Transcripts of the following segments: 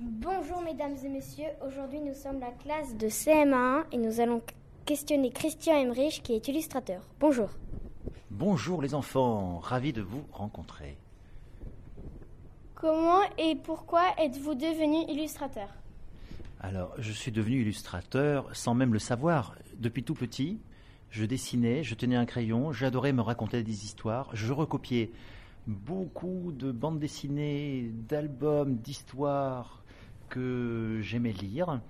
Bonjour mesdames et messieurs, aujourd'hui nous sommes la classe de CM1 et nous allons questionner Christian Emmerich qui est illustrateur. Bonjour. Bonjour les enfants, ravi de vous rencontrer. Comment et pourquoi êtes-vous devenu illustrateur? Alors, je suis devenu illustrateur sans même le savoir. Depuis tout petit, je dessinais, je tenais un crayon, j'adorais me raconter des histoires, je recopiais beaucoup de bandes dessinées, d'albums, d'histoires que j'aimais lire.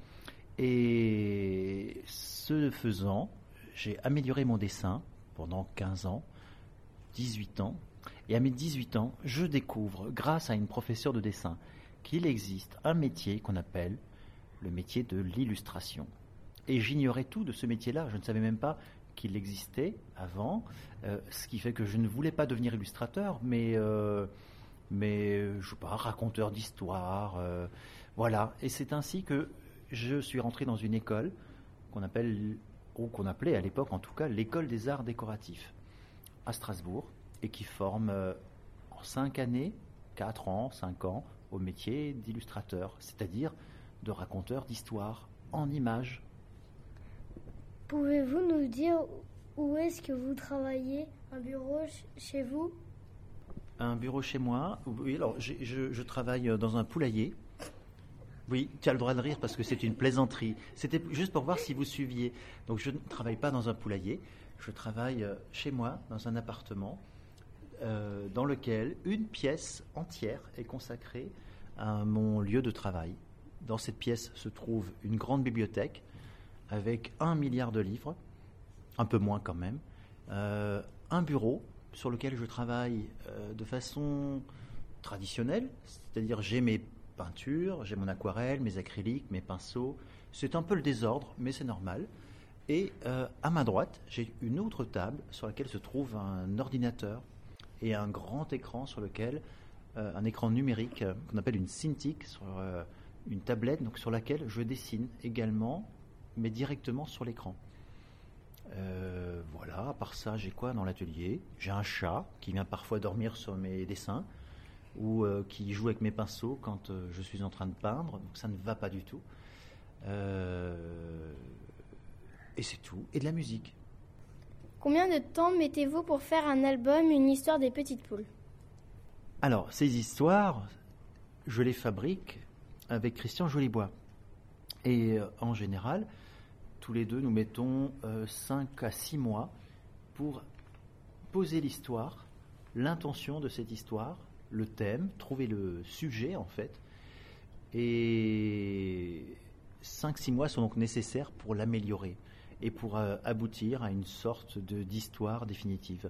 Et ce faisant, j'ai amélioré mon dessin pendant 15 ans, 18 ans. Et à mes 18 ans, je découvre, grâce à une professeure de dessin, qu'il existe un métier qu'on appelle le métier de l'illustration. Et j'ignorais tout de ce métier-là. Je ne savais même pas qu'il existait avant, euh, ce qui fait que je ne voulais pas devenir illustrateur, mais, euh, mais je sais pas, raconteur d'histoire, euh, voilà. Et c'est ainsi que je suis rentré dans une école qu'on appelle, ou qu'on appelait à l'époque en tout cas, l'école des arts décoratifs à Strasbourg, et qui forme en cinq années, quatre ans, cinq ans, au métier d'illustrateur, c'est-à-dire de raconteur d'histoire en images Pouvez-vous nous dire où est-ce que vous travaillez? Un bureau chez vous? Un bureau chez moi Oui, alors je, travaille dans un poulailler. Oui, tu as le droit de rire parce que c'est une plaisanterie. C'était juste pour voir si vous suiviez. Donc je ne travaille pas dans un poulailler, je travaille euh, chez moi dans un appartement euh, dans lequel une pièce entière est consacrée à mon lieu de travail. Dans cette pièce se trouve une grande bibliothèque avec un milliard de livres, un peu moins quand même, euh, un bureau sur lequel je travaille de façon traditionnelle, c'est-à-dire j'ai mes peintures, j'ai mon aquarelle, mes acryliques, mes pinceaux. C'est un peu le désordre, mais c'est normal. Et euh, à ma droite, j'ai une autre table sur laquelle se trouve un ordinateur et un grand écran sur lequel, un écran numérique qu'on appelle une Cintiq, une tablette donc sur laquelle je dessine également mais directement sur l'écran. Euh, voilà, à part ça, j'ai quoi dans l'atelier? J'ai un chat qui vient parfois dormir sur mes dessins ou euh, qui joue avec mes pinceaux quand euh, je suis en train de peindre, donc ça ne va pas du tout. et c'est tout. Et de la musique. Combien de temps mettez-vous pour faire un album, une histoire des petites poules? Alors, ces histoires, je les fabrique avec Christian Jolibois. Et en général, tous les deux, nous mettons 5 euh, à 6 mois pour poser l'histoire, l'intention de cette histoire, le thème, trouver le sujet en fait. Et 5-6 mois sont donc nécessaires pour l'améliorer et pour euh, aboutir à une sorte d'histoire définitive.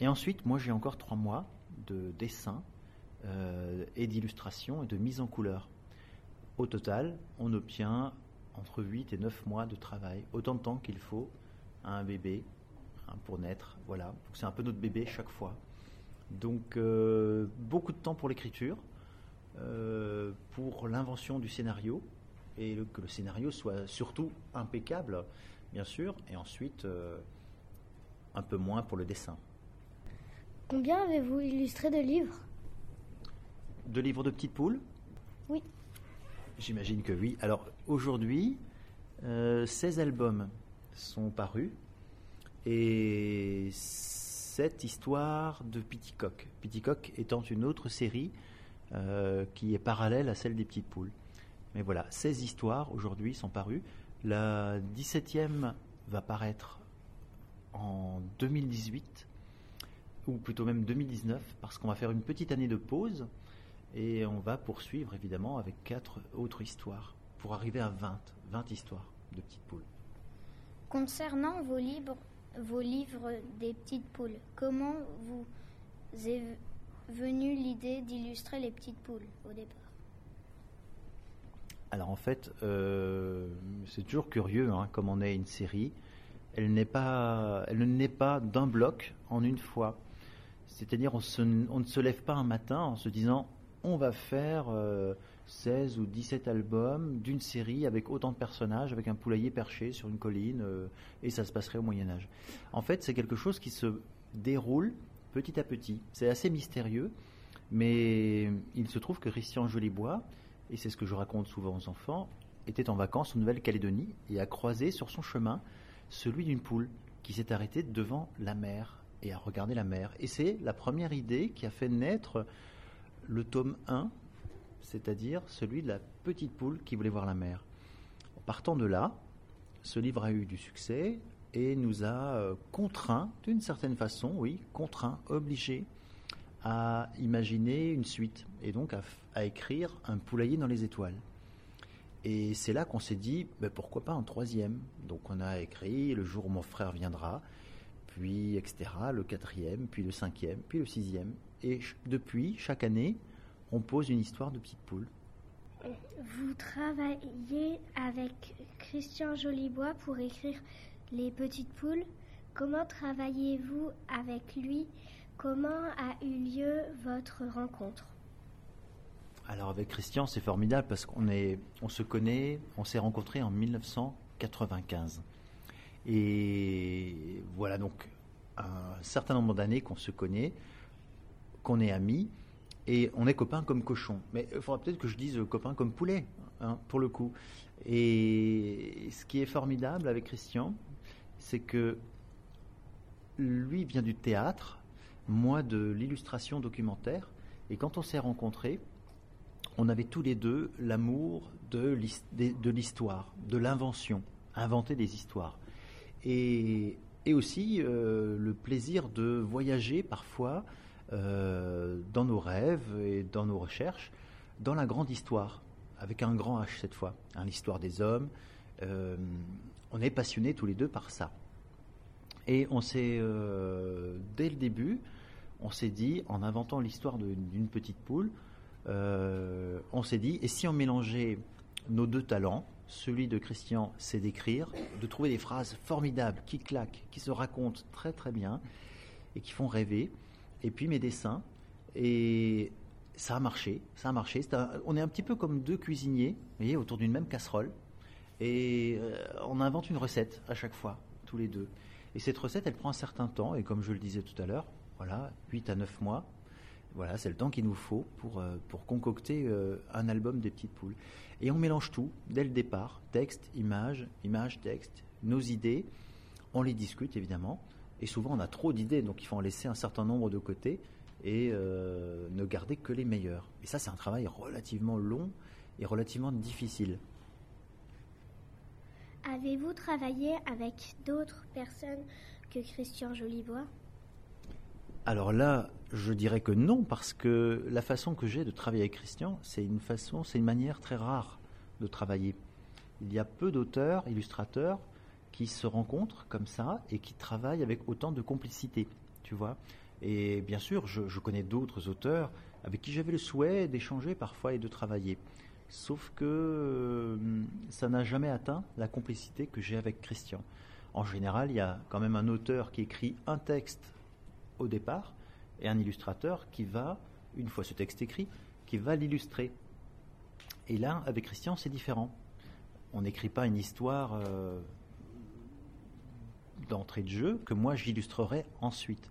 Et ensuite, moi j'ai encore 3 mois de dessin euh, et d'illustration et de mise en couleur. Au total, on obtient entre 8 et 9 mois de travail, autant de temps qu'il faut à un bébé hein, pour naître. Voilà, c'est un peu notre bébé chaque fois. Donc euh, beaucoup de temps pour l'écriture, euh, pour l'invention du scénario, et que le scénario soit surtout impeccable, bien sûr, et ensuite euh, un peu moins pour le dessin. Combien avez-vous illustré de livres? De livres de petites poules? Oui. J'imagine que oui. Alors aujourd'hui, euh, 16 albums sont parus et cette histoire de Piticock. Piticock étant une autre série euh, qui est parallèle à celle des petites poules. Mais voilà, 16 histoires aujourd'hui sont parues. La 17e va paraître en 2018, ou plutôt même 2019, parce qu'on va faire une petite année de pause et on va poursuivre évidemment avec quatre autres histoires pour arriver à 20, 20 histoires de petites poules. Concernant vos livres, vos livres des petites poules, comment vous est venue l'idée d'illustrer les petites poules au départ? Alors en fait, euh, c'est toujours curieux, hein, comme on est une série, elle, n'est pas, elle pas d'un bloc en une fois. C'est-à-dire on ne se lève pas un matin en se disant on va faire 16 euh, ou 17 albums d'une série avec autant de personnages, avec un poulailler perché sur une colline, euh, et ça se passerait au Moyen Âge. En fait, c'est quelque chose qui se déroule petit à petit. C'est assez mystérieux, mais il se trouve que Christian Jolibois, et c'est ce que je raconte souvent aux enfants, était en vacances en Nouvelle-Calédonie et a croisé sur son chemin celui d'une poule qui s'est arrêtée devant la mer et a regardé la mer. Et c'est la première idée qui a fait naître le tome 1, c'est-à-dire celui de la petite poule qui voulait voir la mer. Partant de là, ce livre a eu du succès et nous a euh, contraint, d'une certaine façon, oui, contraint, obligé à imaginer une suite et donc à, écrire un poulailler dans les étoiles. Et c'est là qu'on s'est dit, ben pourquoi pas un troisième? Donc on a écrit Le jour où mon frère viendra, puis etc., le quatrième, puis le cinquième, puis le sixième. Et depuis, chaque année, on pose une histoire de petite poule. Vous travaillez avec Christian Jolibois pour écrire Les Petites Poules. Comment travaillez-vous avec lui? Comment a eu lieu votre rencontre? Alors avec Christian, c'est formidable parce qu'on est, on se connaît, on s'est rencontrés en 1995. Et voilà donc un certain nombre d'années qu'on se connaît, qu'on est amis et on est copains comme cochons. Mais il faudra peut-être que je dise copains comme poulet, hein, pour le coup. Et ce qui est formidable avec Christian, c'est que lui vient du théâtre, moi de l'illustration documentaire. Et quand on s'est rencontrés, on avait tous les deux l'amour de l'histoire, de l'invention, inventer des histoires. Et, aussi euh, le plaisir de voyager parfois euh, dans nos rêves et dans nos recherches, dans la grande histoire, avec un grand H cette fois, hein, l'histoire des hommes. Euh, on est passionnés tous les deux par ça. Et on s'est, dès le début, on s'est dit, en inventant l'histoire d'une petite poule, euh, on s'est dit, et si on mélangeait nos deux talents, celui de Christian, c'est d'écrire, de trouver des phrases formidables, qui claquent, qui se racontent très très bien, et qui font rêver, et puis mes dessins, et ça a marché, ça a marché. on est un petit peu comme deux cuisiniers, autour d'une même casserole, et euh, on invente une recette à chaque fois, tous les deux. Et cette recette, elle prend un certain temps, et comme je le disais tout à l'heure, voilà, 8 à 9 mois. Voilà, c'est le temps qu'il nous faut pour, euh, pour concocter euh, un album des petites poules. Et on mélange tout dès le départ, texte, image, image, texte, nos idées. On les discute évidemment. Et souvent on a trop d'idées, donc il faut en laisser un certain nombre de côté et euh, ne garder que les meilleures. Et ça c'est un travail relativement long et relativement difficile. Avez-vous travaillé avec d'autres personnes que Christian Jolibois? Alors là, je dirais que non, parce que la façon que j'ai de travailler avec Christian, c'est une façon, c'est une manière très rare de travailler. Il y a peu d'auteurs, illustrateurs, qui se rencontrent comme ça et qui travaillent avec autant de complicité, tu vois. Et bien sûr, je, connais d'autres auteurs avec qui j'avais le souhait d'échanger parfois et de travailler. Sauf que euh, ça n'a jamais atteint la complicité que j'ai avec Christian. En général, il y a quand même un auteur qui écrit un texte au départ, et un illustrateur qui va, une fois ce texte écrit, qui va l'illustrer. Et là, avec Christian, c'est différent. On n'écrit pas une histoire euh, d'entrée de jeu que moi j'illustrerai ensuite.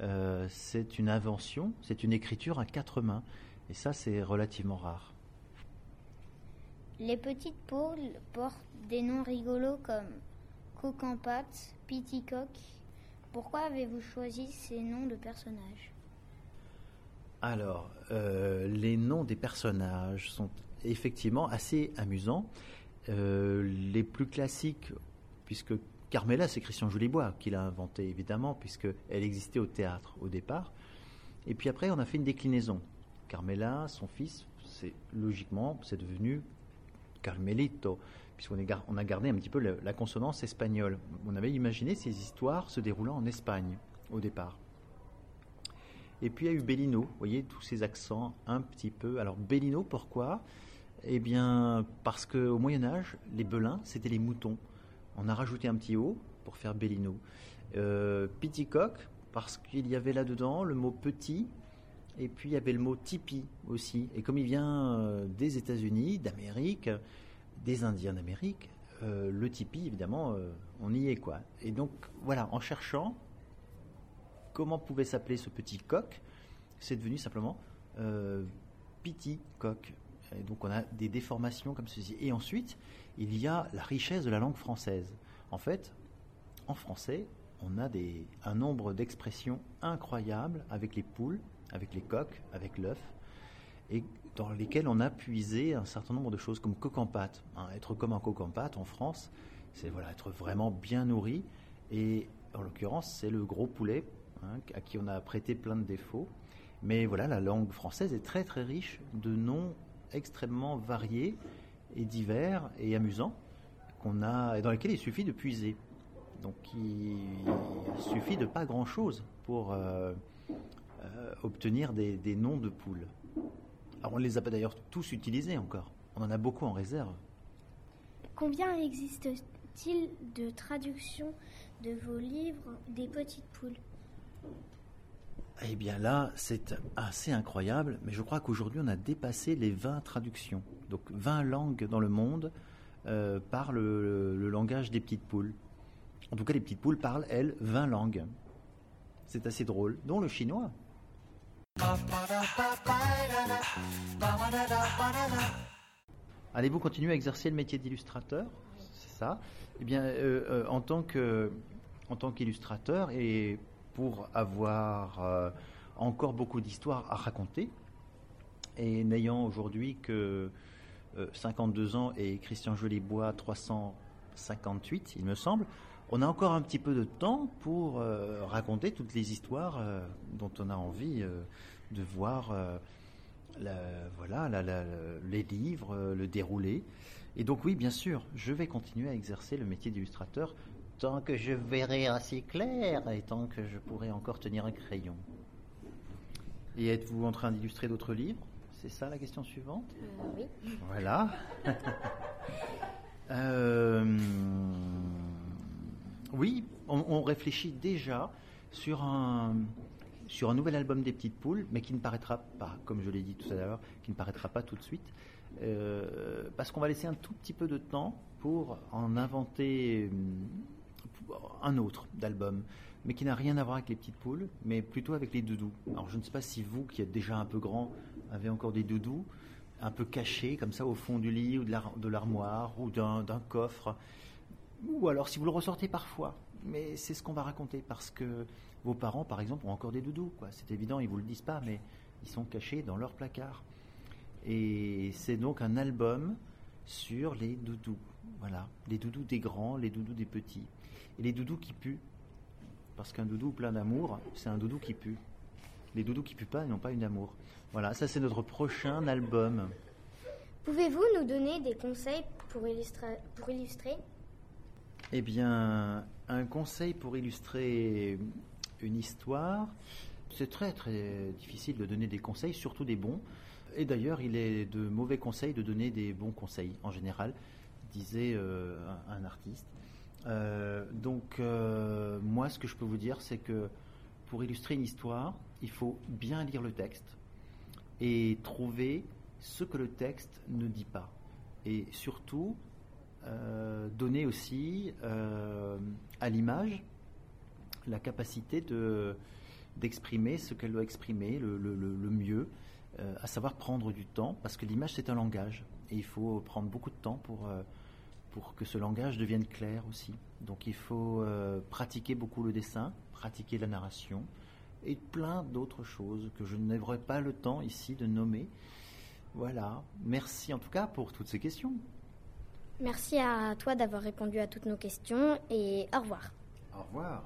Euh, c'est une invention, c'est une écriture à quatre mains. Et ça, c'est relativement rare. Les petites poules portent des noms rigolos comme Cocampat, Piticoq pourquoi avez-vous choisi ces noms de personnages? Alors, euh, les noms des personnages sont effectivement assez amusants. Euh, les plus classiques, puisque Carmela, c'est Christian Jolibois qui l'a inventé, évidemment, puisqu'elle existait au théâtre au départ. Et puis après, on a fait une déclinaison. Carmela, son fils, c'est logiquement, c'est devenu Carmelito puisqu'on on a gardé un petit peu la, consonance espagnole. On avait imaginé ces histoires se déroulant en Espagne au départ. Et puis il y a eu Bellino, vous voyez, tous ces accents un petit peu. Alors Bellino, pourquoi? Eh bien, parce qu'au Moyen-Âge, les belins, c'était les moutons. On a rajouté un petit O pour faire Bellino. Euh, Piticock, parce qu'il y avait là-dedans le mot petit, et puis il y avait le mot tipi aussi. Et comme il vient euh, des États-Unis, d'Amérique, des Indiens d'Amérique, euh, le tipi, évidemment, euh, on y est, quoi. Et donc, voilà, en cherchant, comment pouvait s'appeler ce petit coq C'est devenu simplement euh, petit coq. Donc on a des déformations comme ceci. Et ensuite, il y a la richesse de la langue française. En fait, en français, on a des, un nombre d'expressions incroyables avec les poules, avec les coqs, avec l'œuf, et dans lesquelles on a puisé un certain nombre de choses comme coq en pâte. Être comme un coq en pâte en France, c'est voilà, être vraiment bien nourri. Et en l'occurrence, c'est le gros poulet hein, à qui on a prêté plein de défauts. Mais voilà, la langue française est très très riche de noms extrêmement variés et divers et amusants qu'on a, dans lesquels il suffit de puiser. Donc il, suffit de pas grand-chose pour euh, euh, obtenir des, des, noms de poules. Alors on ne les a pas d'ailleurs tous utilisés encore. On en a beaucoup en réserve. Combien existe-t-il de traductions de vos livres des petites poules? Eh bien là, c'est assez incroyable, mais je crois qu'aujourd'hui, on a dépassé les 20 traductions. Donc 20 langues dans le monde euh, parlent le, langage des petites poules. En tout cas, les petites poules parlent, elles, 20 langues. C'est assez drôle, dont le chinois. Allez-vous continuer à exercer le métier d'illustrateur? C'est ça Eh bien, euh, euh, tant en tant qu'illustrateur et pour avoir euh, encore beaucoup d'histoires à raconter. Et n'ayant aujourd'hui que 52 euh, ans et Christian Jolibois 358, il me semble, on a encore un petit peu de temps pour euh, raconter toutes les histoires dont on a envie de voir voilà, les livres, le déroulé. Et donc oui, bien sûr, je vais continuer à exercer le métier d'illustrateur tant que je verrai assez clair et tant que je pourrai encore tenir un crayon. Et êtes-vous en train d'illustrer d'autres livres? C'est ça la question suivante? Euh, Oui. Voilà. Euh, oui, on, réfléchit déjà sur un, sur un nouvel album des petites poules, mais qui ne paraîtra pas, comme je l'ai dit tout à l'heure, qui ne paraîtra pas tout de suite, euh, parce qu'on va laisser un tout petit peu de temps pour en inventer un autre d'album, mais qui n'a rien à voir avec les petites poules, mais plutôt avec les doudous. Alors je ne sais pas si vous, qui êtes déjà un peu grand, avez encore des doudous, un peu cachés comme ça au fond du lit ou de l'armoire ou d'un coffre, ou alors si vous le ressortez parfois. Mais c'est ce qu'on va raconter parce que vos parents, par exemple, ont encore des doudous. C'est évident, ils vous le disent pas, mais ils sont cachés dans leur placard. Et c'est donc un album sur les doudous. Voilà, les doudous des grands, les doudous des petits et les doudous qui puent. Parce qu'un doudou plein d'amour, c'est un doudou qui pue. Les doudous qui puent pas, ils n'ont pas une amour. Voilà, ça c'est notre prochain album. Pouvez-vous nous donner des conseils pour illustrer, pour illustrer? Eh bien, un conseil pour illustrer une histoire, c'est très très difficile de donner des conseils, surtout des bons. Et d'ailleurs, il est de mauvais conseils de donner des bons conseils en général, disait euh, un, artiste. Euh, donc, euh, moi, ce que je peux vous dire, c'est que pour illustrer une histoire, il faut bien lire le texte et trouver ce que le texte ne dit pas. Et surtout, euh, donner aussi à l'image la capacité de, d'exprimer ce qu'elle doit exprimer le mieux, à savoir prendre du temps, parce que l'image c'est un langage, et il faut prendre beaucoup de temps pour pour que ce langage devienne clair aussi. Donc il faut euh, pratiquer beaucoup le dessin, pratiquer la narration et plein d'autres choses que je n'aurai pas le temps ici de nommer. Voilà, merci en tout cas pour toutes ces questions. Merci à toi d'avoir répondu à toutes nos questions et au revoir. Au revoir.